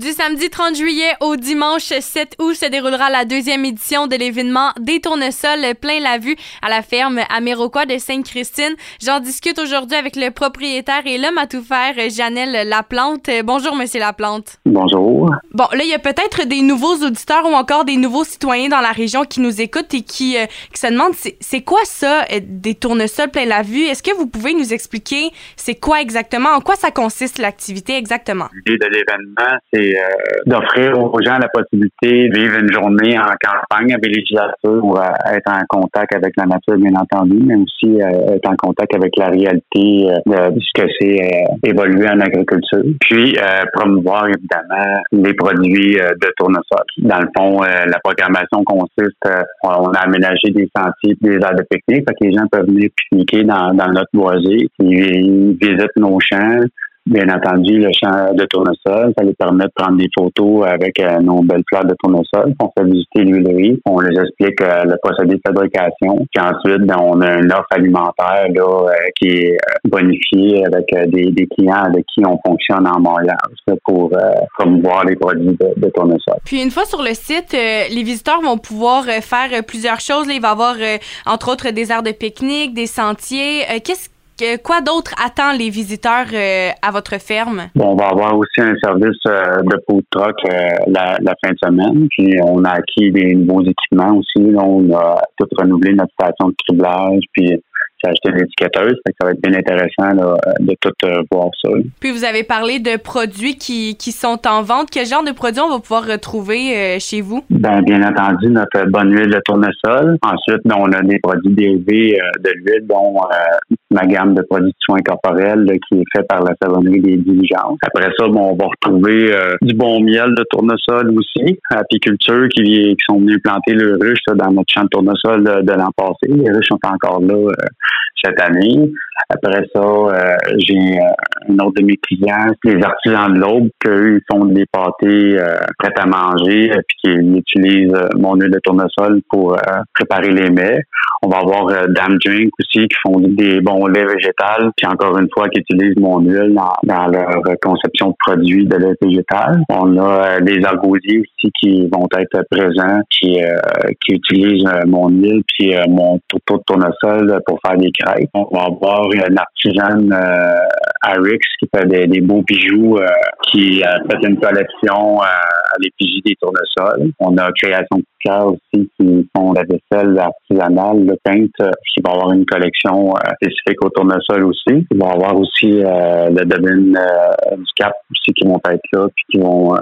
Du samedi 30 juillet au dimanche 7 août se déroulera la deuxième édition de l'événement Des tournesols plein la vue à la ferme Améroquois de Sainte-Christine. J'en discute aujourd'hui avec le propriétaire et l'homme à tout faire, Janelle Laplante. Bonjour, Monsieur Laplante. Bonjour. Bon, là, il y a peut-être des nouveaux auditeurs ou encore des nouveaux citoyens dans la région qui nous écoutent et qui, euh, qui se demandent c'est quoi ça, euh, des tournesols plein la vue? Est-ce que vous pouvez nous expliquer c'est quoi exactement, en quoi ça consiste l'activité exactement? L'idée de l'événement, c'est euh, d'offrir aux gens la possibilité de vivre une journée en campagne à villégiature pour euh, être en contact avec la nature, bien entendu, mais aussi euh, être en contact avec la réalité de ce que c'est évoluer en agriculture. Puis promouvoir évidemment les produits de tournesol. Dans le fond, la programmation consiste, on a aménagé des sentiers, des aires de pique-nique, que les gens peuvent venir pique-niquer dans, notre boisé. Ils visitent nos champs, bien entendu, le champ de tournesol. Ça les permet de prendre des photos avec euh, nos belles fleurs de tournesol. On fait visiter l'huilerie. On les explique euh, le procédé de fabrication. Puis ensuite, ben, on a une offre alimentaire là, euh, qui est bonifiée avec des, clients avec qui on fonctionne en Montréal pour promouvoir les produits de, de, tournesol. Puis une fois sur le site, les visiteurs vont pouvoir faire plusieurs choses. il va y avoir, entre autres, des aires de pique-nique, des sentiers. Qu'est-ce quoi d'autre attend les visiteurs euh, à votre ferme? Bon, on va avoir aussi un service euh, de food truck euh, la, fin de semaine. Puis on a acquis des nouveaux équipements aussi. on a tout renouvelé notre station de criblage. Puis j'ai acheté une étiquetteuse. Ça va être bien intéressant de tout euh, voir ça. Puis vous avez parlé de produits qui, qui sont en vente. Quel genre de produits on va pouvoir retrouver euh, chez vous? Ben, bien entendu, notre bonne huile de tournesol. Ensuite, ben, on a des produits dérivés euh, de l'huile, dont ma gamme de produits de soins corporels qui est fait par la savonnerie des diligences. Après ça, bon, on va retrouver du bon miel de tournesol aussi, apiculture qui, qui sont venus planter le ruche dans notre champ de tournesol de, l'an passé. Les ruches sont encore là cette année. Après ça, euh, j'ai euh, un autre de mes clients, les artisans de l'aube, qu'eux, ils font des pâtés euh, prêts à manger, puis qu'ils utilisent mon huile de tournesol pour préparer les mets. On va avoir Dame Drink aussi, qui font des bons laits végétales, puis encore une fois, qui utilisent mon huile dans, leur conception de produits de lait végétal. On a des argosiers aussi qui vont être présents, qui, qui utilisent mon huile, puis mon tourteau de tournesol pour faire des crêpes. On va avoir une artisane euh, Arix qui fait des, beaux bijoux, euh, qui fait une collection euh, à l'effigie des tournesols. On a Création Aussi qui font la vaisselle artisanale, le peinte, qui va avoir une collection spécifique au tournesol aussi. Il va avoir aussi le domaine du Cap aussi qui vont être là puis qui vont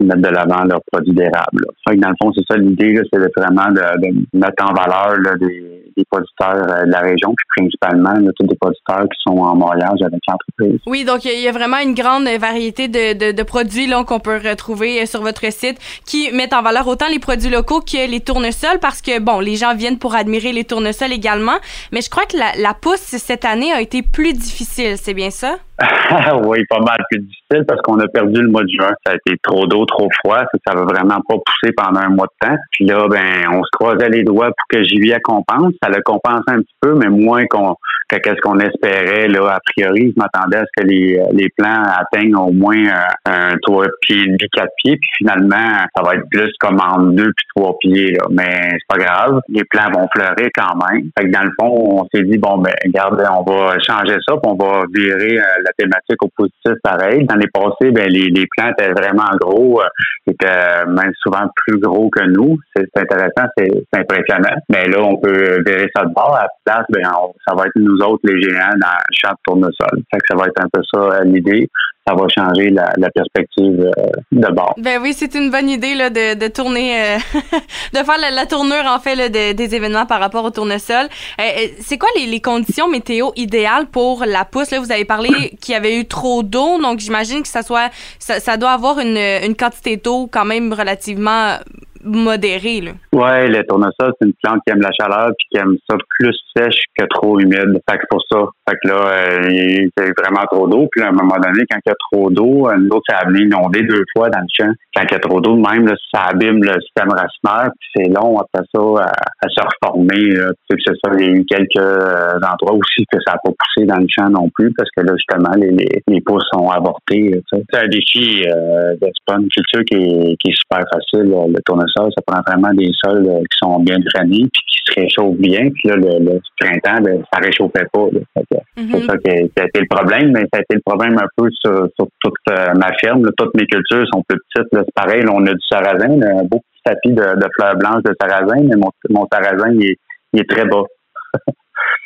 mettre de l'avant leurs produits d'érables. Dans le fond, c'est ça l'idée, c'est vraiment de, mettre en valeur des des producteurs euh, de la région, puis principalement tous des producteurs qui sont en mariage avec l'entreprise. Oui, donc il y a vraiment une grande variété de, de, produits qu'on peut retrouver euh, sur votre site qui mettent en valeur autant les produits locaux que les tournesols parce que, bon, les gens viennent pour admirer les tournesols également, mais je crois que la, la pousse cette année a été plus difficile, c'est bien ça? oui, pas mal plus difficile parce qu'on a perdu le mois de juin. Ça a été trop d'eau, trop froid. Ça, ça va vraiment pas pousser pendant un mois de temps. Puis là, ben, on se croisait les doigts pour que juillet compense. Ça le compense un petit peu, mais moins qu'on que qu'est-ce qu'on espérait. Là, a priori, je m'attendais à ce que les, les plants atteignent au moins euh, un, trois pieds, demi, quatre pieds. Puis finalement, ça va être plus comme en deux puis trois pieds. Là. Mais c'est pas grave. Les plants vont fleurir quand même. Fait que dans le fond, on s'est dit bon ben, regarde, on va changer ça, puis on va virer euh, la thématique au positif pareil. Dans les passés, ben, les, les plants étaient vraiment gros, euh, étaient même souvent plus gros que nous. C'est intéressant, c'est impressionnant. Mais là, on peut virer ça de bord. À la place, ben, ça va être nous autres, les géants, dans chaque tournesol. Ça va être un peu ça euh, l'idée ça va changer la, perspective euh, de bord. Ben oui, c'est une bonne idée là, de, de tourner, euh, de faire la, tournure en fait des événements par rapport au tournesol. C'est quoi les, conditions météo idéales pour la pousse? Là, vous avez parlé qu'il y avait eu trop d'eau, donc j'imagine que ça soit ça, doit avoir une, une quantité d'eau quand même relativement modéré. Là. Ouais, le tournesol, c'est une plante qui aime la chaleur puis qui aime ça plus sèche que trop humide. Fait que pour ça. Fait que là, euh, il y a vraiment trop d'eau. Puis à un moment donné, quand il y a trop d'eau, nous autres, ça a amené inondé deux fois dans le champ. Quand il y a trop d'eau, même, là, ça abîme le système racinaire. Puis c'est long après ça à, se reformer. Tu c'est ça. Il y a eu quelques euh, endroits aussi que ça n'a pas poussé dans le champ non plus parce que là, justement, les, les, pousses sont avortés. C'est un défi. Euh, c'est pas une culture qui est, qui est super facile. Le tournesol, ça prend vraiment des sols euh, qui sont bien drainés puis qui se réchauffent bien. Puis là, le, printemps, ben, ça réchauffait pas. C'est mm-hmm. ça qui a, été le problème, mais ça a été le problème un peu sur, toute euh, ma ferme. Toutes mes cultures sont plus petites. C'est pareil, là, on a du sarrasin, un beau petit tapis de, fleurs blanches de sarrasin, mais mon, mon sarrasin, il est très bas.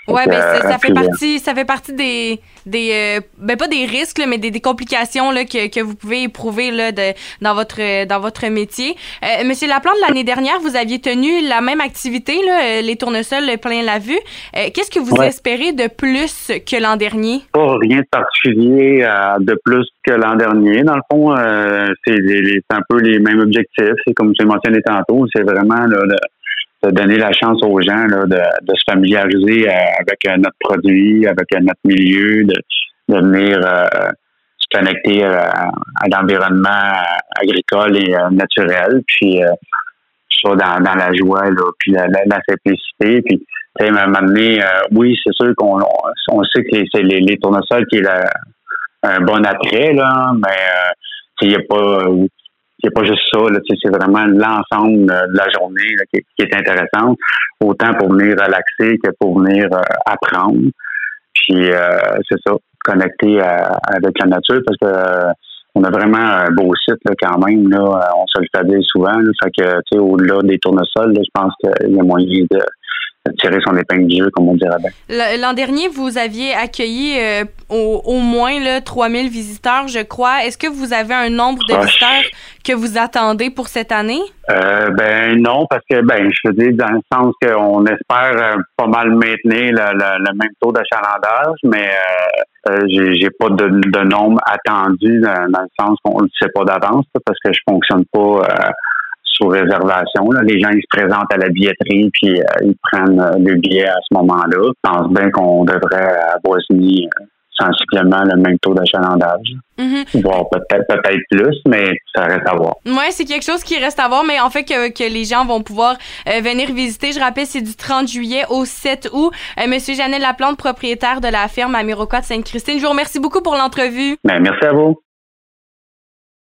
Ouais, ben ça, fait partie, ça fait partie des, des euh, ben pas des risques, mais des, des, complications là, que, que vous pouvez éprouver là, de, dans votre dans votre métier. Euh, Monsieur Laplante, l'année dernière, vous aviez tenu la même activité, là, euh, les tournesols plein la vue. Euh, qu'est-ce que vous espérez de plus que l'an dernier? Pas rien de particulier de plus que l'an dernier. Dans le fond, c'est un peu les mêmes objectifs. C'est comme j'ai mentionné tantôt, c'est vraiment là, de donner la chance aux gens là, de, de se familiariser euh, avec euh, notre produit, avec euh, notre milieu, de, venir se connecter à, l'environnement agricole et naturel, puis ça dans, dans la joie, là, puis la, la, simplicité, puis à un moment donné, oui, c'est sûr qu'on on sait que c'est les, les tournesols qui est un bon attrait, là, mais il n'y a pas c'est pas juste ça, c'est vraiment l'ensemble euh, de la journée qui, est intéressante, autant pour venir relaxer que pour venir euh, apprendre. Puis euh, c'est ça, connecter avec la nature parce que on a vraiment un beau site quand même. Là, on se le fait souvent. Là, fait que au-delà des tournesols, je pense qu'il y a moyen de tirer son épingle du jeu, comme on dirait L'an dernier, vous aviez accueilli euh, au, moins là, 3000 visiteurs, je crois. Est-ce que vous avez un nombre de visiteurs que vous attendez pour cette année? Euh, ben non, parce que ben je veux dire dans le sens qu'on espère euh, pas mal maintenir le, même taux d'achalandage, mais j'ai pas de, nombre attendu dans, le sens qu'on ne sait pas d'avance parce que je fonctionne pas réservation. Là. Les gens ils se présentent à la billetterie puis euh, ils prennent euh, le billet à ce moment-là. Je pense bien qu'on devrait avoisiner euh, sensiblement le même taux d'achalandage. Mm peut-être peut-être plus, mais ça reste à voir. Oui, c'est quelque chose qui reste à voir, mais en fait que, que les gens vont pouvoir venir visiter. Je rappelle, c'est du 30 juillet au 7 août. Monsieur Janel Laplante, propriétaire de la ferme à Miroquois de Sainte-Christine. Je vous remercie beaucoup pour l'entrevue. Ben, merci à vous.